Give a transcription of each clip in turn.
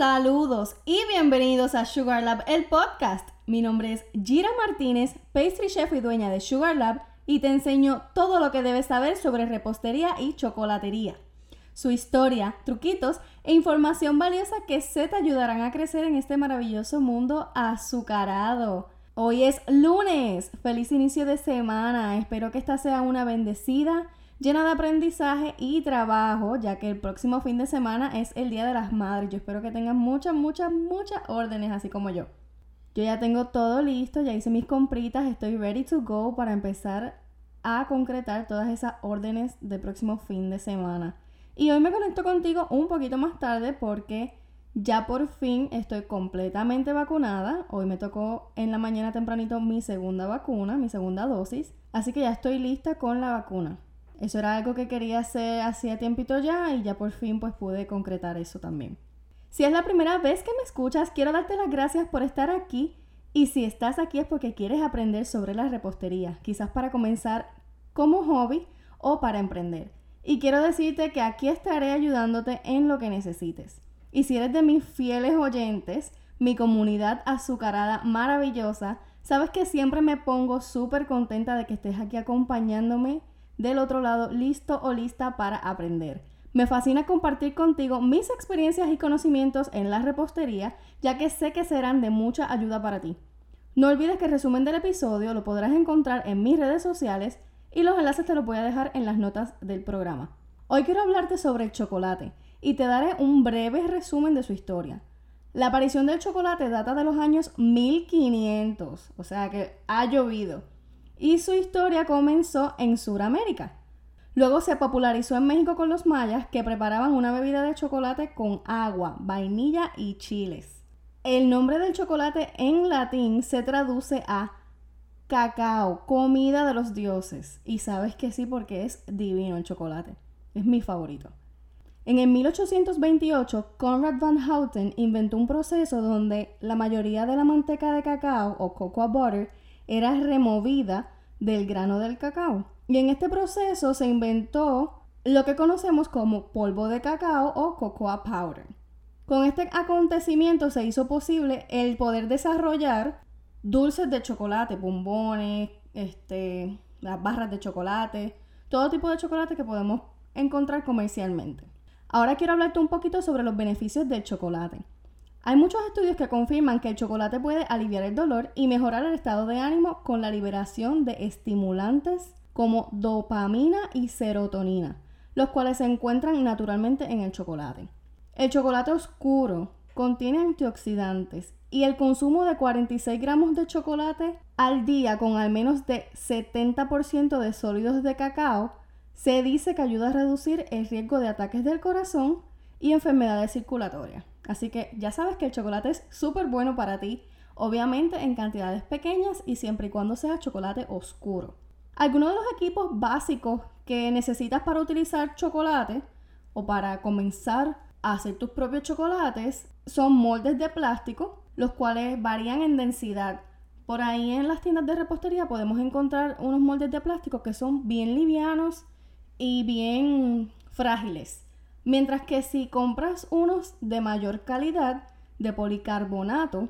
Saludos y bienvenidos a Sugar Lab, el podcast. Mi nombre es Gira Martínez, pastry chef y dueña de Sugar Lab, y te enseño todo lo que debes saber sobre repostería y chocolatería. Su historia, truquitos e información valiosa que se te ayudarán a crecer en este maravilloso mundo azucarado. Hoy es lunes, feliz inicio de semana, espero que esta sea una bendecida llena de aprendizaje y trabajo, ya que el próximo fin de semana es el Día de las Madres. Yo espero que tengan muchas, muchas, muchas órdenes, así como yo. Yo ya tengo todo listo, ya hice mis compritas, estoy ready to go para empezar a concretar todas esas órdenes del próximo fin de semana. Y hoy me conecto contigo un poquito más tarde porque ya por fin estoy completamente vacunada. Hoy me tocó en la mañana tempranito mi segunda vacuna, mi segunda dosis. Así que ya estoy lista con la vacuna. Eso era algo que quería hacer hacía tiempito ya y ya por fin pues pude concretar eso también. Si es la primera vez que me escuchas, quiero darte las gracias por estar aquí y si estás aquí es porque quieres aprender sobre la repostería, quizás para comenzar como hobby o para emprender. Y quiero decirte que aquí estaré ayudándote en lo que necesites. Y si eres de mis fieles oyentes, mi comunidad azucarada maravillosa, sabes que siempre me pongo súper contenta de que estés aquí acompañándome del otro lado listo o lista para aprender. Me fascina compartir contigo mis experiencias y conocimientos en la repostería, ya que sé que serán de mucha ayuda para ti. No olvides que el resumen del episodio lo podrás encontrar en mis redes sociales y los enlaces te los voy a dejar en las notas del programa. Hoy quiero hablarte sobre el chocolate y te daré un breve resumen de su historia. La aparición del chocolate data de los años 1500, o sea que ha llovido y su historia comenzó en Sudamérica. Luego se popularizó en México con los mayas que preparaban una bebida de chocolate con agua, vainilla y chiles. El nombre del chocolate en latín se traduce a cacao, comida de los dioses. Y sabes que sí porque es divino el chocolate. Es mi favorito. En el 1828, Conrad van Houten inventó un proceso donde la mayoría de la manteca de cacao o cocoa butter era removida del grano del cacao. Y en este proceso se inventó lo que conocemos como polvo de cacao o cocoa powder. Con este acontecimiento se hizo posible el poder desarrollar dulces de chocolate, bombones, este, las barras de chocolate, todo tipo de chocolate que podemos encontrar comercialmente. Ahora quiero hablarte un poquito sobre los beneficios del chocolate. Hay muchos estudios que confirman que el chocolate puede aliviar el dolor y mejorar el estado de ánimo con la liberación de estimulantes como dopamina y serotonina, los cuales se encuentran naturalmente en el chocolate. El chocolate oscuro contiene antioxidantes y el consumo de 46 gramos de chocolate al día con al menos de 70% de sólidos de cacao se dice que ayuda a reducir el riesgo de ataques del corazón y enfermedades circulatorias. Así que ya sabes que el chocolate es súper bueno para ti, obviamente en cantidades pequeñas y siempre y cuando sea chocolate oscuro. Algunos de los equipos básicos que necesitas para utilizar chocolate o para comenzar a hacer tus propios chocolates son moldes de plástico, los cuales varían en densidad. Por ahí en las tiendas de repostería podemos encontrar unos moldes de plástico que son bien livianos y bien frágiles. Mientras que si compras unos de mayor calidad de policarbonato,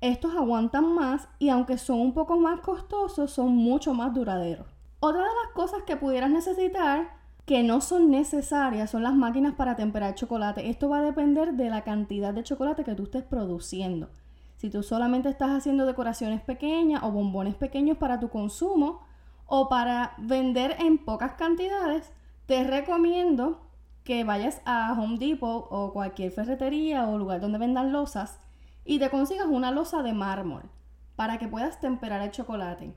estos aguantan más y aunque son un poco más costosos, son mucho más duraderos. Otra de las cosas que pudieras necesitar que no son necesarias son las máquinas para temperar chocolate. Esto va a depender de la cantidad de chocolate que tú estés produciendo. Si tú solamente estás haciendo decoraciones pequeñas o bombones pequeños para tu consumo o para vender en pocas cantidades, te recomiendo que vayas a Home Depot o cualquier ferretería o lugar donde vendan losas y te consigas una losa de mármol para que puedas temperar el chocolate.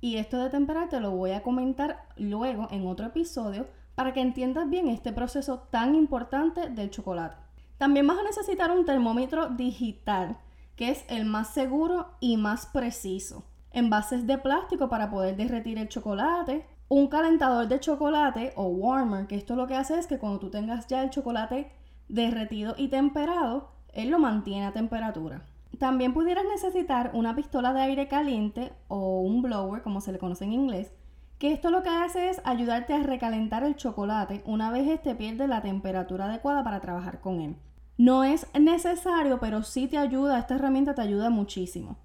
Y esto de temperar te lo voy a comentar luego en otro episodio para que entiendas bien este proceso tan importante del chocolate. También vas a necesitar un termómetro digital, que es el más seguro y más preciso. Envases de plástico para poder derretir el chocolate, un calentador de chocolate o warmer, que esto lo que hace es que cuando tú tengas ya el chocolate derretido y temperado, él lo mantiene a temperatura. También pudieras necesitar una pistola de aire caliente o un blower, como se le conoce en inglés, que esto lo que hace es ayudarte a recalentar el chocolate una vez este pierde la temperatura adecuada para trabajar con él. No es necesario, pero sí te ayuda, esta herramienta te ayuda muchísimo.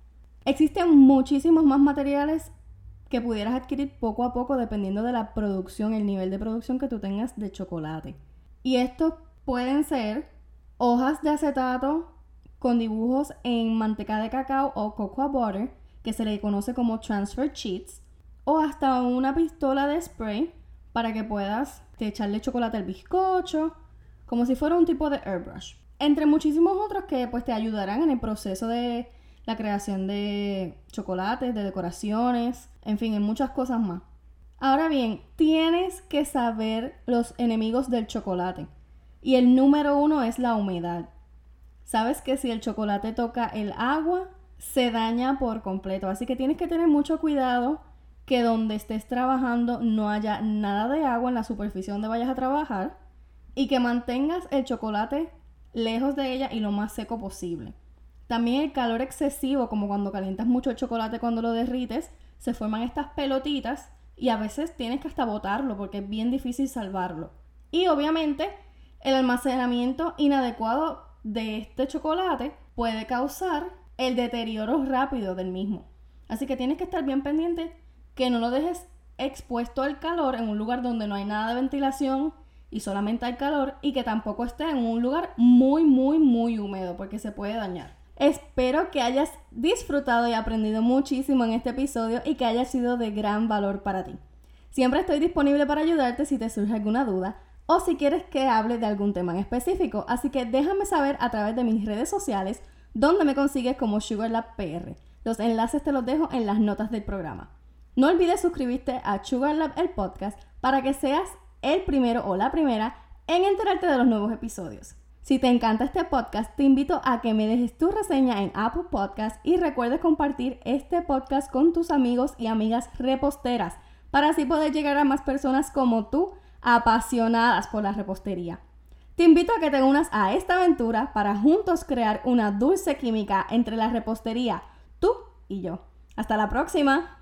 Existen muchísimos más materiales que pudieras adquirir poco a poco dependiendo de la producción, el nivel de producción que tú tengas de chocolate. Y estos pueden ser hojas de acetato con dibujos en manteca de cacao o cocoa butter, que se le conoce como transfer sheets, o hasta una pistola de spray para que puedas echarle chocolate al bizcocho, como si fuera un tipo de airbrush. Entre muchísimos otros que pues te ayudarán en el proceso de la creación de chocolates, de decoraciones, en fin, en muchas cosas más. Ahora bien, tienes que saber los enemigos del chocolate. Y el número uno es la humedad. Sabes que si el chocolate toca el agua, se daña por completo. Así que tienes que tener mucho cuidado que donde estés trabajando no haya nada de agua en la superficie donde vayas a trabajar y que mantengas el chocolate lejos de ella y lo más seco posible. También el calor excesivo, como cuando calientas mucho el chocolate cuando lo derrites, se forman estas pelotitas y a veces tienes que hasta botarlo porque es bien difícil salvarlo. Y obviamente el almacenamiento inadecuado de este chocolate puede causar el deterioro rápido del mismo. Así que tienes que estar bien pendiente que no lo dejes expuesto al calor en un lugar donde no hay nada de ventilación y solamente hay calor y que tampoco esté en un lugar muy muy muy húmedo porque se puede dañar. Espero que hayas disfrutado y aprendido muchísimo en este episodio y que haya sido de gran valor para ti. Siempre estoy disponible para ayudarte si te surge alguna duda o si quieres que hable de algún tema en específico, así que déjame saber a través de mis redes sociales donde me consigues como SugarLabPR. Los enlaces te los dejo en las notas del programa. No olvides suscribirte a SugarLab el podcast para que seas el primero o la primera en enterarte de los nuevos episodios. Si te encanta este podcast, te invito a que me dejes tu reseña en Apple Podcast y recuerdes compartir este podcast con tus amigos y amigas reposteras para así poder llegar a más personas como tú apasionadas por la repostería. Te invito a que te unas a esta aventura para juntos crear una dulce química entre la repostería, tú y yo. Hasta la próxima.